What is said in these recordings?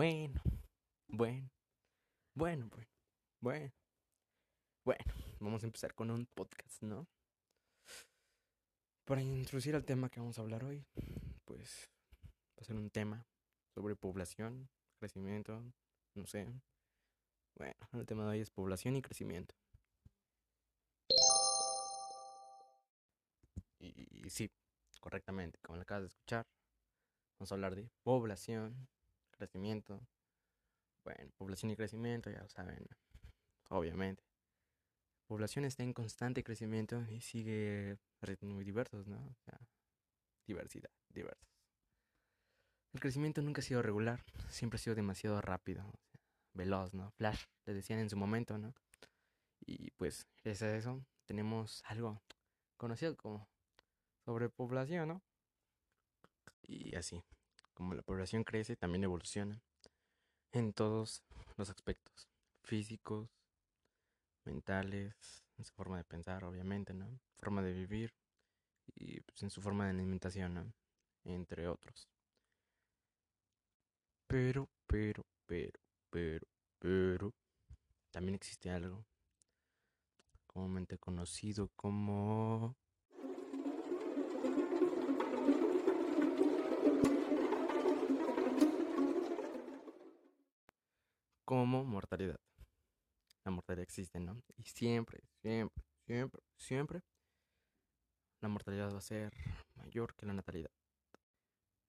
Bueno, bueno, bueno, bueno, bueno. Bueno, vamos a empezar con un podcast, ¿no? Para introducir al tema que vamos a hablar hoy, pues va a ser un tema sobre población, crecimiento, no sé. Bueno, el tema de hoy es población y crecimiento. Y, y sí, correctamente, como lo acabas de escuchar, vamos a hablar de población, crecimiento. Bueno, población y crecimiento, ya lo saben, obviamente. Población está en constante crecimiento y sigue ritmos muy diversos, ¿no? Diversidad, diversos. El crecimiento nunca ha sido regular, siempre ha sido demasiado rápido, veloz, ¿no? Flash, les decían en su momento, ¿no? Y pues, gracias a eso, tenemos algo conocido como sobrepoblación, ¿no? Y así, como la población crece, también evoluciona en todos los aspectos, físicos, mentales, en su forma de pensar, obviamente, ¿no? Forma de vivir y pues, en su forma de alimentación, ¿no? Entre otros. Pero, pero, pero, pero, pero, también existe algo comúnmente conocido como mortalidad. La mortalidad existe, ¿no? Y siempre, siempre, siempre, siempre la mortalidad va a ser mayor que la natalidad.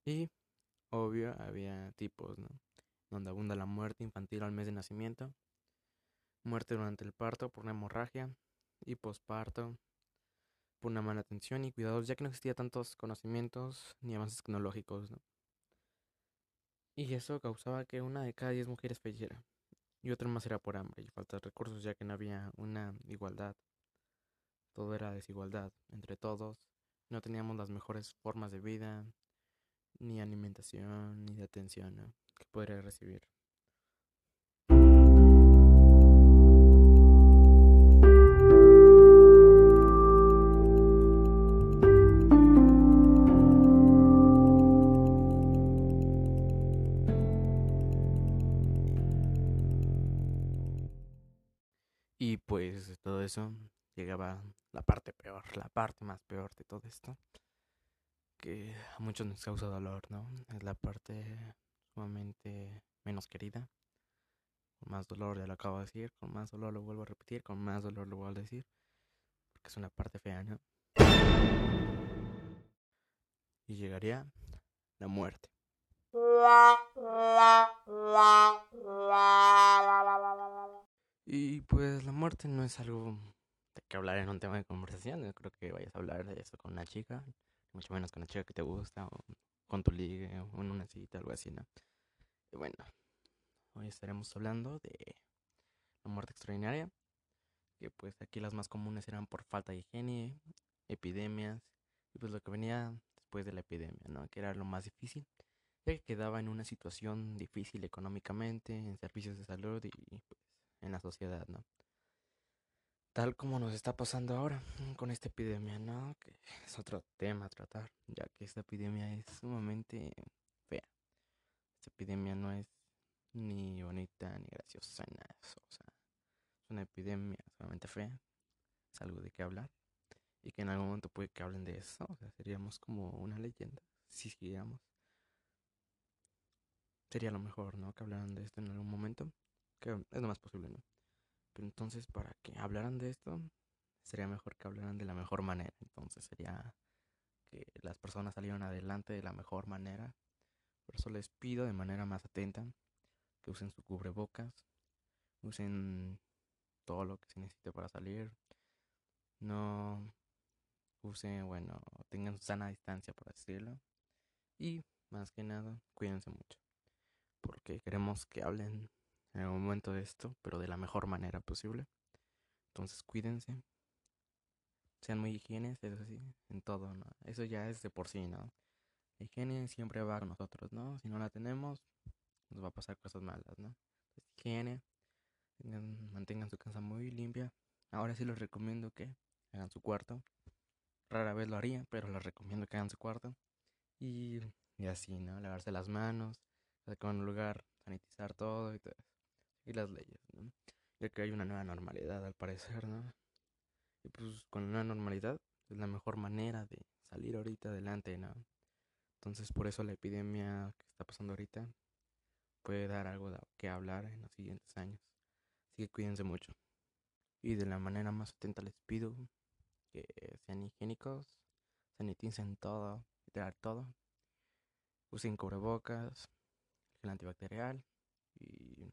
Y, obvio, había tipos, ¿no? Donde abunda la muerte infantil al mes de nacimiento, muerte durante el parto por una hemorragia y posparto por una mala atención y cuidados, ya que no existía tantos conocimientos ni avances tecnológicos, ¿no? Y eso causaba que una de cada diez mujeres falleciera. Y otra más era por hambre y falta de recursos, ya que no había una igualdad. Todo era desigualdad entre todos. No teníamos las mejores formas de vida, ni alimentación, ni de atención que podría recibir. Y pues todo eso llegaba la parte peor, la parte más peor de todo esto, que a muchos nos causa dolor, ¿no? Es la parte sumamente menos querida, con más dolor, ya lo acabo de decir, con más dolor lo vuelvo a repetir, con más dolor lo vuelvo a decir, porque es una parte fea, ¿no? Y llegaría la muerte. Y pues la muerte no es algo de que hablar en un tema de conversación. No creo que vayas a hablar de eso con una chica, mucho menos con una chica que te gusta, o con tu ligue, o en una cita, algo así, ¿no? Y bueno, hoy estaremos hablando de la muerte extraordinaria, que pues aquí las más comunes eran por falta de higiene, epidemias, y pues lo que venía después de la epidemia, ¿no? Que era lo más difícil, ya que quedaba en una situación difícil económicamente, en servicios de salud y pues en la sociedad, ¿no? Tal como nos está pasando ahora con esta epidemia, ¿no? Que es otro tema a tratar, ya que esta epidemia es sumamente fea. Esta epidemia no es ni bonita ni graciosa ni nada eso. O sea, es una epidemia sumamente fea. Es algo de qué hablar. Y que en algún momento puede que hablen de eso. O sea, seríamos como una leyenda. Si siguiéramos. Sería lo mejor, ¿no? Que hablaran de esto en algún momento que es lo más posible, ¿no? Pero entonces, para que hablaran de esto, sería mejor que hablaran de la mejor manera. Entonces, sería que las personas salieran adelante de la mejor manera. Por eso les pido de manera más atenta que usen su cubrebocas, usen todo lo que se necesite para salir. No usen, bueno, tengan sana distancia, por decirlo. Y más que nada, cuídense mucho. Porque queremos que hablen en algún momento de esto, pero de la mejor manera posible. Entonces cuídense. Sean muy higienes, eso sí, en todo, ¿no? Eso ya es de por sí, ¿no? Higiene siempre va con nosotros, ¿no? Si no la tenemos, nos va a pasar cosas malas, ¿no? higiene, mantengan su casa muy limpia. Ahora sí les recomiendo que hagan su cuarto. Rara vez lo haría, pero les recomiendo que hagan su cuarto. Y, y así, ¿no? Lavarse las manos, con un lugar sanitizar todo y todo Y las leyes, ¿no? Ya que hay una nueva normalidad al parecer, ¿no? Y pues con una normalidad es la mejor manera de salir ahorita adelante, ¿no? Entonces por eso la epidemia que está pasando ahorita puede dar algo que hablar en los siguientes años. Así que cuídense mucho. Y de la manera más atenta les pido que sean higiénicos, saniticen todo, literal todo. Usen cubrebocas, gel antibacterial y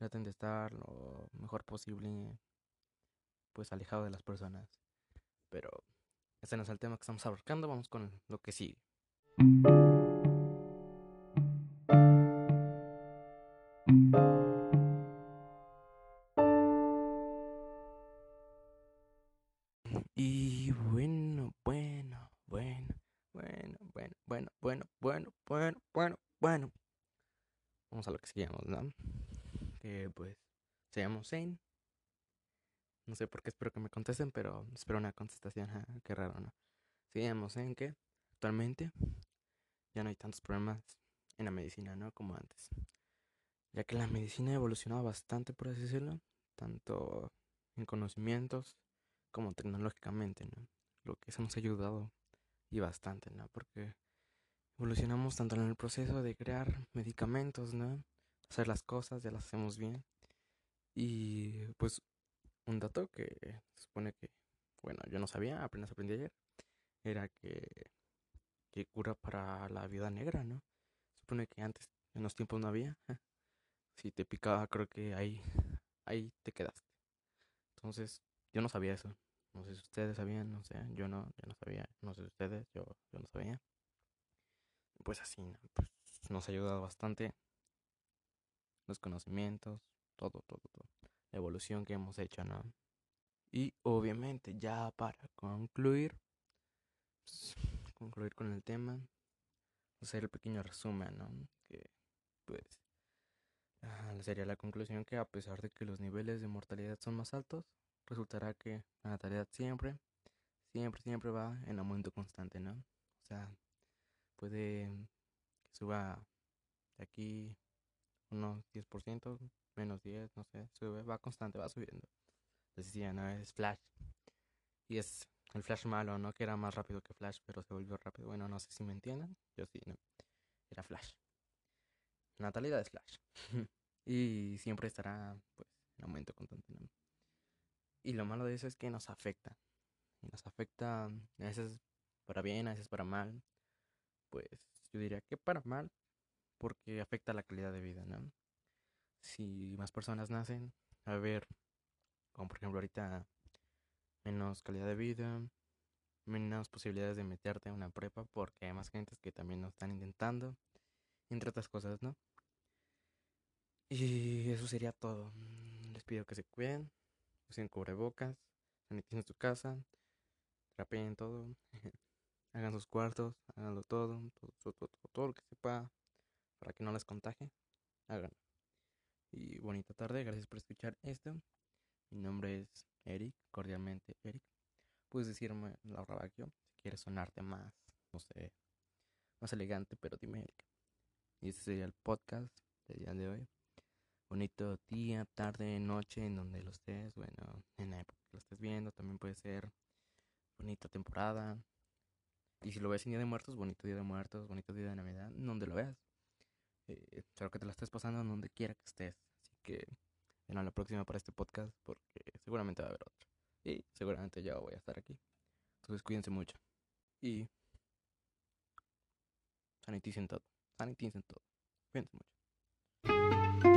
traten de estar lo mejor posible pues alejado de las personas. Pero ese no es el tema que estamos abarcando, vamos con lo que sigue. Y bueno, bueno, bueno, bueno, bueno, bueno, bueno, bueno, bueno, bueno, bueno. Vamos a lo que seguimos, ¿no? Que pues se llama Zane. No sé por qué espero que me contesten, pero espero una contestación. qué raro, ¿no? Seguimos en que actualmente ya no hay tantos problemas en la medicina, ¿no? Como antes. Ya que la medicina ha evolucionado bastante, por así decirlo, tanto en conocimientos como tecnológicamente, ¿no? Lo que eso nos ha ayudado y bastante, ¿no? Porque evolucionamos tanto en el proceso de crear medicamentos, ¿no? Hacer las cosas, ya las hacemos bien. Y pues un dato que se supone que, bueno, yo no sabía, apenas aprendí ayer, era que, que cura para la vida negra, ¿no? Se supone que antes, en los tiempos no había. Si te picaba, creo que ahí, ahí te quedaste. Entonces, yo no sabía eso. No sé si ustedes sabían, no sé, yo no, yo no sabía, no sé si ustedes, yo, yo no sabía. Pues así, pues nos ha ayudado bastante los conocimientos, todo, todo, todo. La evolución que hemos hecho, ¿no? Y obviamente, ya para concluir, pues, concluir con el tema, hacer el pequeño resumen, ¿no? Que pues sería la conclusión que a pesar de que los niveles de mortalidad son más altos, resultará que la natalidad siempre, siempre, siempre va en aumento constante, ¿no? O sea, puede que suba de aquí unos 10%, menos 10, no sé, sube, va constante, va subiendo. Decía, ¿no? Es Flash. Y es el Flash malo, ¿no? Que era más rápido que Flash, pero se volvió rápido. Bueno, no sé si me entienden. Yo sí, ¿no? Era Flash. Natalidad es Flash. y siempre estará, pues, en aumento constante. Y lo malo de eso es que nos afecta. Y nos afecta a veces para bien, a veces para mal. Pues yo diría que para mal, porque afecta la calidad de vida, ¿no? Si más personas nacen, a ver, como por ejemplo ahorita, menos calidad de vida, menos posibilidades de meterte a una prepa, porque hay más gentes que también lo están intentando, entre otras cosas, ¿no? Y eso sería todo. Les pido que se cuiden usen cubrebocas, saniticen su casa, trapeen todo, hagan sus cuartos, háganlo todo, todo, todo, todo, lo que sepa para que no les contagie, háganlo. Y bonita tarde, gracias por escuchar esto. Mi nombre es Eric, cordialmente Eric. Puedes decirme Laura Bacchio si quieres sonarte más, no sé, más elegante, pero dime Eric. Y este sería el podcast del día de hoy bonito día, tarde, noche, en donde lo estés, bueno, en la época que lo estés viendo, también puede ser bonita temporada. Y si lo ves en Día de Muertos, bonito Día de Muertos, bonito Día de Navidad, donde lo veas. Eh, espero que te la estés pasando en donde quiera que estés. Así que, bueno, la próxima para este podcast, porque seguramente va a haber otro. Y seguramente ya voy a estar aquí. Entonces cuídense mucho. Y saniticen todo. Saniticen todo. Cuídense mucho.